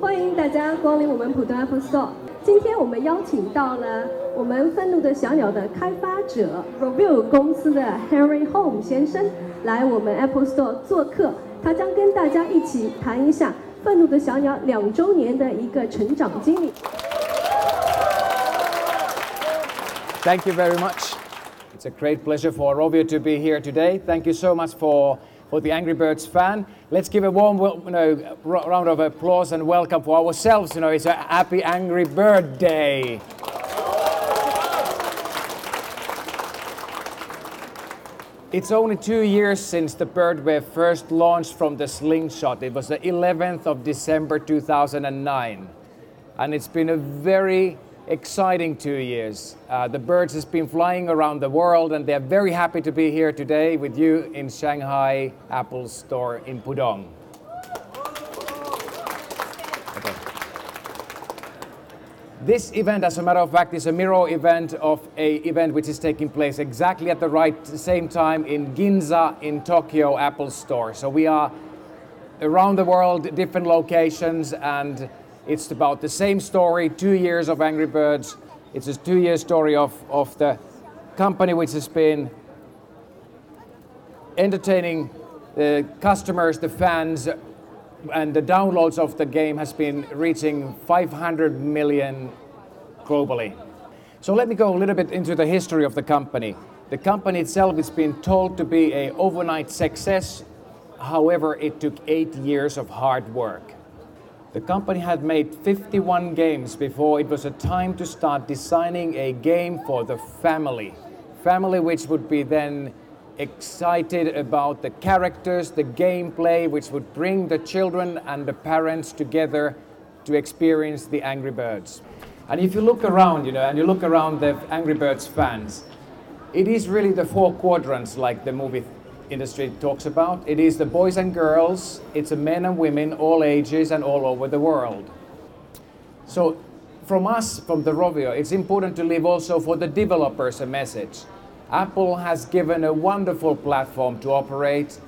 欢迎大家光临我们普通 Apple Store。今天我们邀请到了我们愤怒的小鸟的开发者 Review 公司的 Henry Home 先生来我们 Apple Store 做客，他将跟大家一起谈一下愤怒的小鸟两周年的一个成长经历。Thank you very much. It's a great pleasure for Rovio to be here today. Thank you so much for, for the Angry Birds fan. Let's give a warm you know, ro- round of applause and welcome for ourselves. You know, it's a happy Angry Bird Day. It's only two years since the Birdwave first launched from the slingshot. It was the 11th of December 2009 and it's been a very exciting two years. Uh, the birds has been flying around the world, and they're very happy to be here today with you in Shanghai Apple Store in Pudong. This event, as a matter of fact, is a mirror event of a event which is taking place exactly at the right same time in Ginza in Tokyo Apple Store. So we are around the world, different locations, and it's about the same story two years of Angry Birds. It's a two year story of, of the company which has been entertaining the customers, the fans, and the downloads of the game has been reaching 500 million globally. So let me go a little bit into the history of the company. The company itself has been told to be a overnight success. However, it took eight years of hard work. The company had made 51 games before it was a time to start designing a game for the family. Family which would be then excited about the characters, the gameplay, which would bring the children and the parents together to experience the Angry Birds. And if you look around, you know, and you look around the Angry Birds fans, it is really the four quadrants like the movie industry talks about. It is the boys and girls, it's the men and women, all ages and all over the world. So from us, from the Rovio, it's important to leave also for the developers a message. Apple has given a wonderful platform to operate.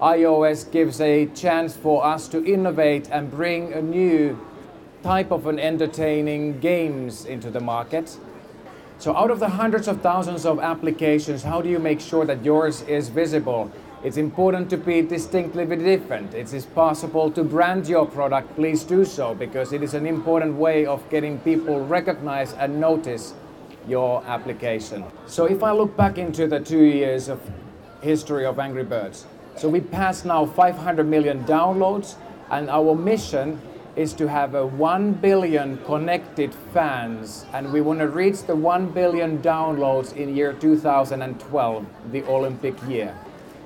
iOS gives a chance for us to innovate and bring a new type of an entertaining games into the market. So out of the hundreds of thousands of applications, how do you make sure that yours is visible? It's important to be distinctly different. It is possible to brand your product, please do so, because it is an important way of getting people recognize and notice your application. So if I look back into the two years of history of Angry Birds, so we passed now 500 million downloads, and our mission is to have a 1 billion connected fans. And we want to reach the 1 billion downloads in year 2012 the olympic year.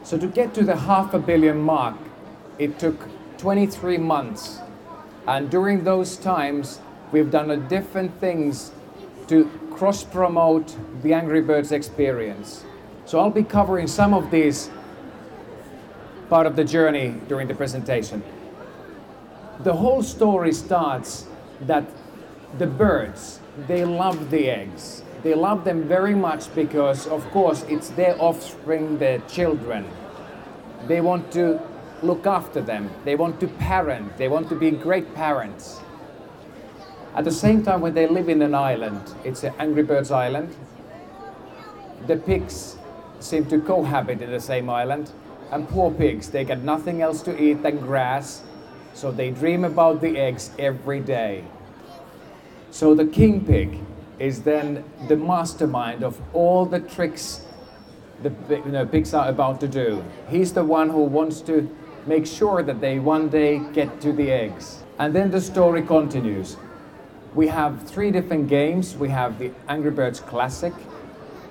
So to get to the half a billion mark it took 23 months. And during those times we've done a different things to cross promote the angry birds experience. So i'll be covering some of these part of the journey during the presentation the whole story starts that the birds they love the eggs. They love them very much because of course it's their offspring their children. They want to look after them. They want to parent. They want to be great parents. At the same time when they live in an island it's an angry birds island. The pigs seem to cohabit in the same island. And poor pigs they get nothing else to eat than grass so they dream about the eggs every day. So the king pig is then the mastermind of all the tricks the you know, pigs are about to do. He's the one who wants to make sure that they one day get to the eggs. And then the story continues. We have three different games. We have the Angry Birds Classic,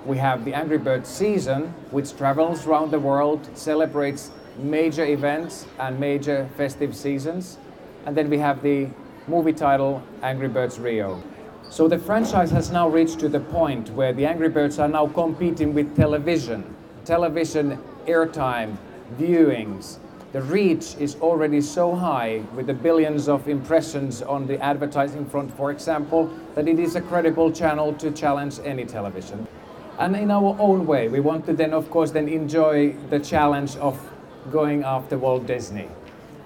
we have the Angry Birds Season, which travels around the world, celebrates major events and major festive seasons. And then we have the movie title Angry Birds Rio. So the franchise has now reached to the point where the Angry Birds are now competing with television. Television airtime, viewings. The reach is already so high with the billions of impressions on the advertising front, for example, that it is a credible channel to challenge any television. And in our own way, we want to then, of course, then enjoy the challenge of going after Walt Disney.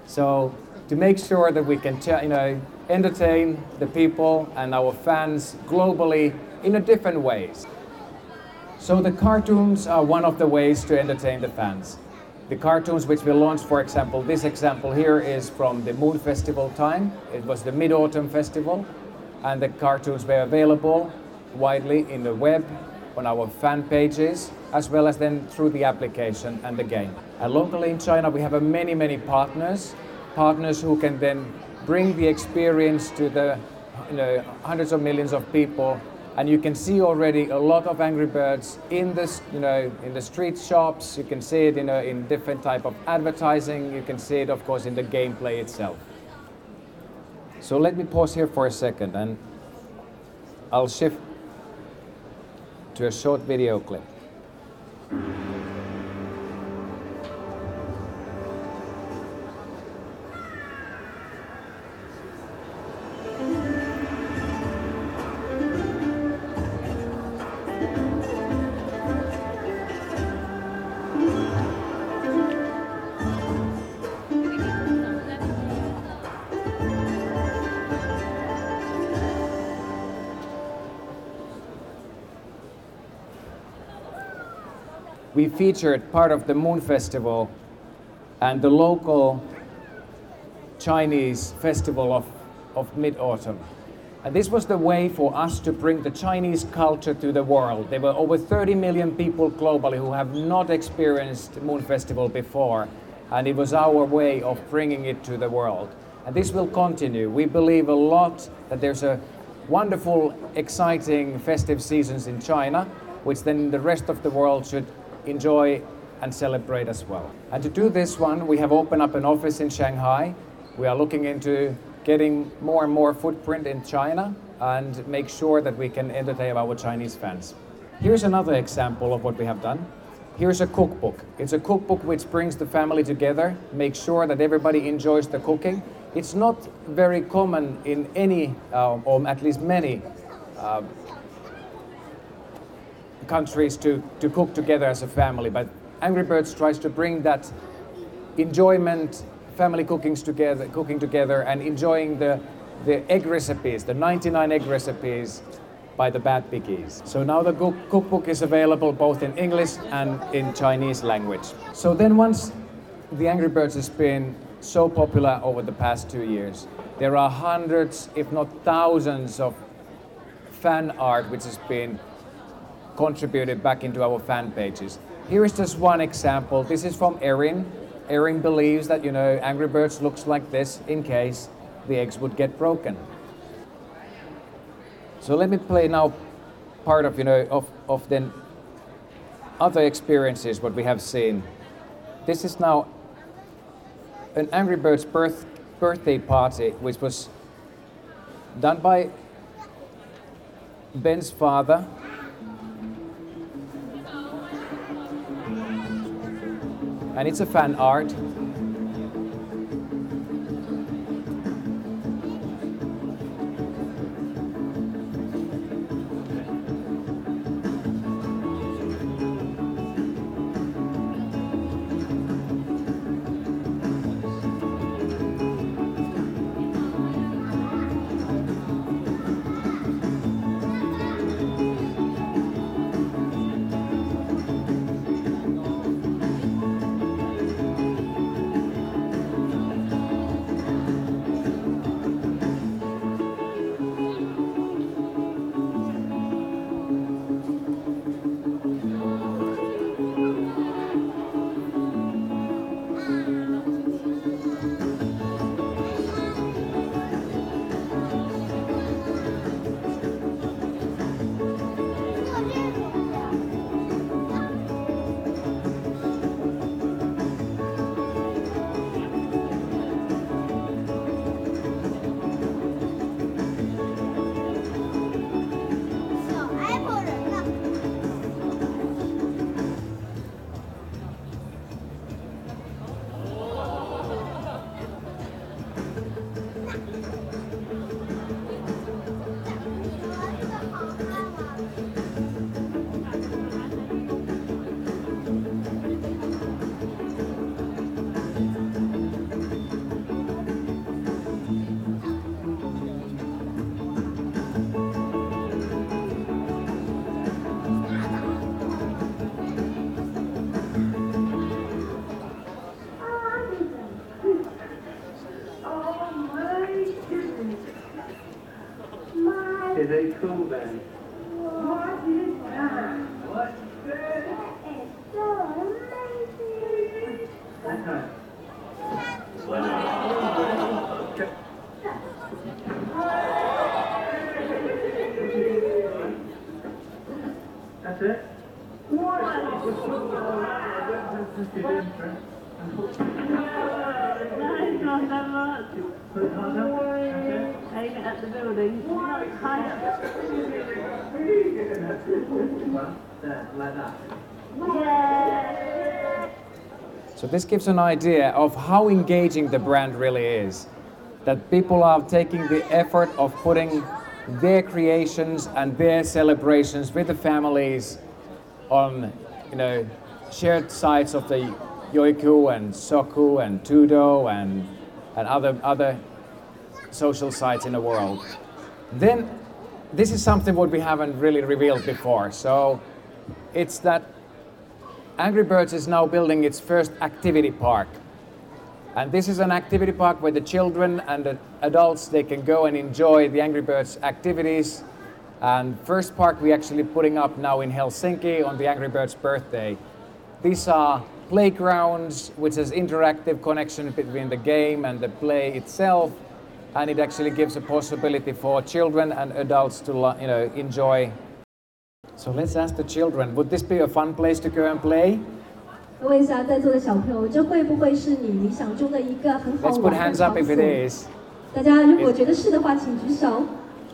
So to make sure that we can you know, entertain the people and our fans globally in a different ways. So the cartoons are one of the ways to entertain the fans. The cartoons which we launched, for example, this example here is from the Moon Festival time. It was the Mid-Autumn Festival and the cartoons were available widely in the web, on our fan pages, as well as then through the application and the game. And locally in China, we have many, many partners, partners who can then bring the experience to the you know, hundreds of millions of people and you can see already a lot of Angry Birds in this, you know, in the street shops. You can see it in, a, in different type of advertising. You can see it, of course, in the gameplay itself. So let me pause here for a second, and I'll shift to a short video clip. We featured part of the Moon Festival and the local Chinese festival of, of Mid-Autumn. And this was the way for us to bring the Chinese culture to the world. There were over 30 million people globally who have not experienced Moon Festival before. And it was our way of bringing it to the world. And this will continue. We believe a lot that there's a wonderful, exciting festive seasons in China, which then the rest of the world should enjoy and celebrate as well. And to do this one, we have opened up an office in Shanghai. We are looking into getting more and more footprint in China and make sure that we can entertain our Chinese fans. Here's another example of what we have done. Here's a cookbook. It's a cookbook which brings the family together, makes sure that everybody enjoys the cooking. It's not very common in any, uh, or at least many, uh, countries to, to cook together as a family. But Angry Birds tries to bring that enjoyment, family cookings together, cooking together, and enjoying the, the egg recipes, the 99 egg recipes by the Bad Piggies. So now the cookbook is available both in English and in Chinese language. So then once the Angry Birds has been so popular over the past two years, there are hundreds, if not thousands, of fan art which has been contributed back into our fan pages. Here is just one example. This is from Erin. Erin believes that, you know, Angry Birds looks like this in case the eggs would get broken. So let me play now part of, you know, of, of then other experiences what we have seen. This is now an Angry Birds birth, birthday party, which was done by Ben's father and it's a fan art So this gives an idea of how engaging the brand really is. That people are taking the effort of putting their creations and their celebrations with the families on, you know, shared sites of the Youku and Soku and Tudou and, and other, other social sites in the world. Then this is something what we haven't really revealed before. So it's that Angry Birds is now building its first activity park. And this is an activity park where the children and the adults they can go and enjoy the Angry Birds activities. And first park we actually putting up now in Helsinki on the Angry Birds birthday. These are playgrounds which has interactive connection between the game and the play itself and it actually gives a possibility for children and adults to lo- you know enjoy so let's ask the children would this be a fun place to go and play 问一下在座的小朋友，这会不会是你理想中的一个很好 let's put 玩的 hands 场 up if 所 it？is 大家如果觉得是的话，请举手。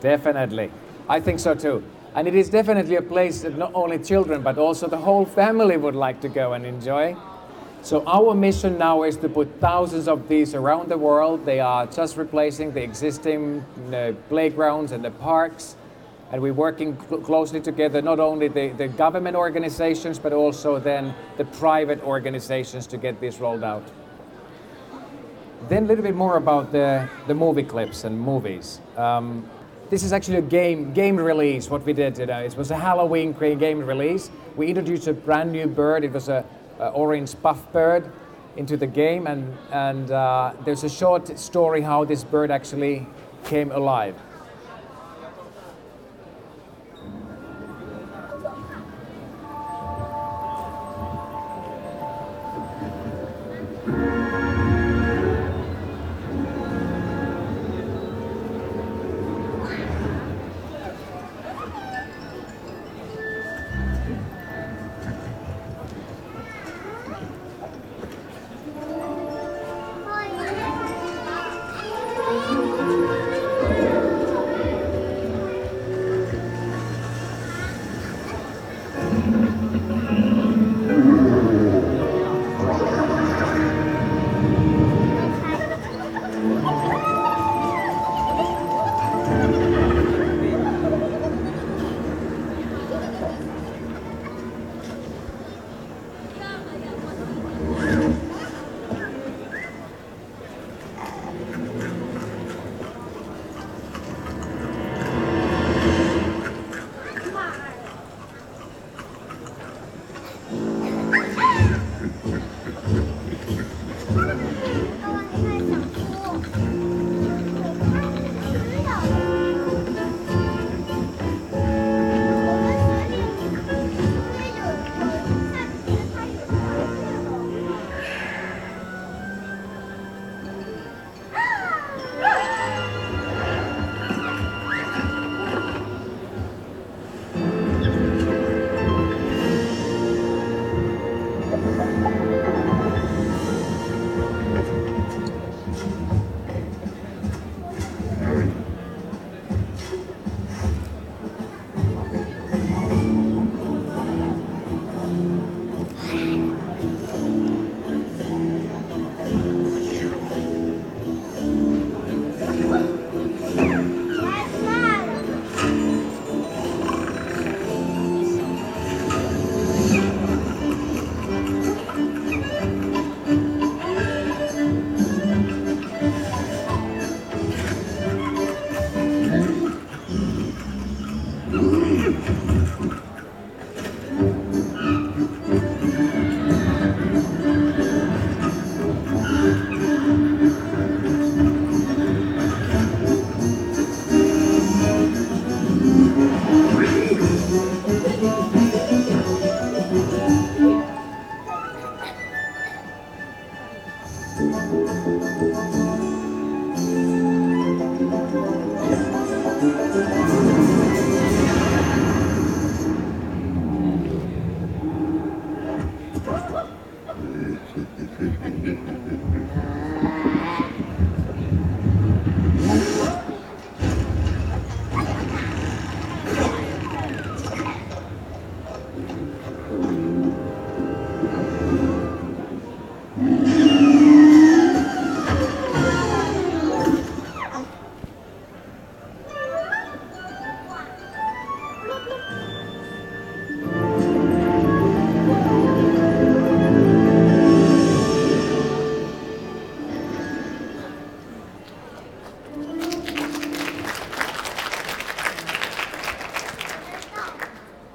definitely i think so too and it is definitely a place that not only children but also the whole family would like to go and enjoy so our mission now is to put thousands of these around the world they are just replacing the existing know, playgrounds and the parks and we're working cl- closely together not only the, the government organizations but also then the private organizations to get this rolled out then a little bit more about the, the movie clips and movies. Um, this is actually a game game release. What we did today, it was a Halloween game release. We introduced a brand new bird. It was a orange puff bird into the game, and and uh, there's a short story how this bird actually came alive.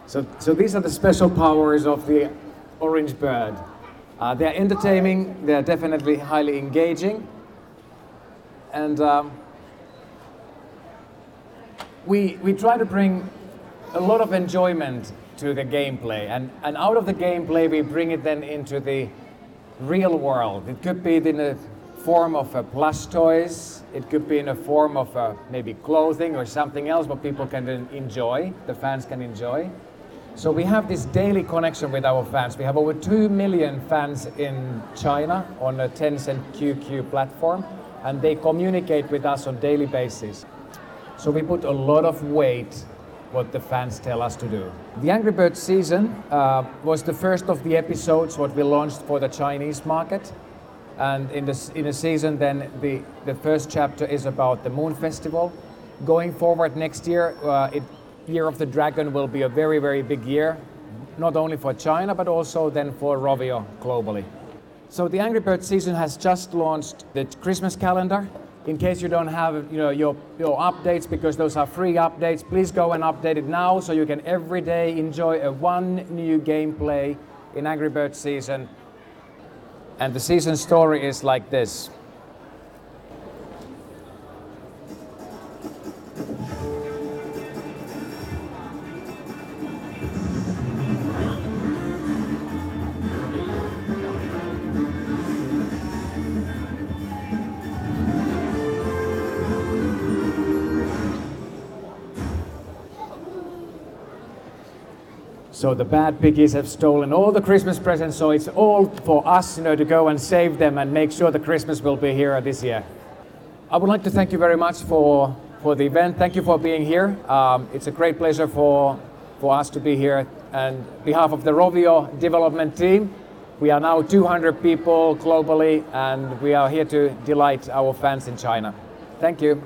So, so these are the special powers of the orange bird. Uh, they're entertaining, they're definitely highly engaging, and um, we, we try to bring a lot of enjoyment to the gameplay, and, and out of the gameplay, we bring it then into the real world. It could be in the form of uh, plush toys, it could be in a form of uh, maybe clothing or something else what people can enjoy, the fans can enjoy. So we have this daily connection with our fans. We have over 2 million fans in China on a Tencent QQ platform, and they communicate with us on daily basis. So we put a lot of weight what the fans tell us to do. The Angry Birds season uh, was the first of the episodes what we launched for the Chinese market. And in the, in the season, then the, the first chapter is about the Moon Festival. Going forward next year, uh, it, Year of the Dragon will be a very, very big year, not only for China, but also then for Rovio globally. So the Angry Birds season has just launched the Christmas calendar. In case you don't have you know, your, your updates, because those are free updates, please go and update it now so you can every day enjoy a one new gameplay in Angry Birds season. And the season story is like this. So the bad piggies have stolen all the Christmas presents, so it's all for us, you know, to go and save them and make sure the Christmas will be here this year. I would like to thank you very much for, for the event. Thank you for being here. Um, it's a great pleasure for, for us to be here. And behalf of the Rovio development team, we are now 200 people globally, and we are here to delight our fans in China. Thank you.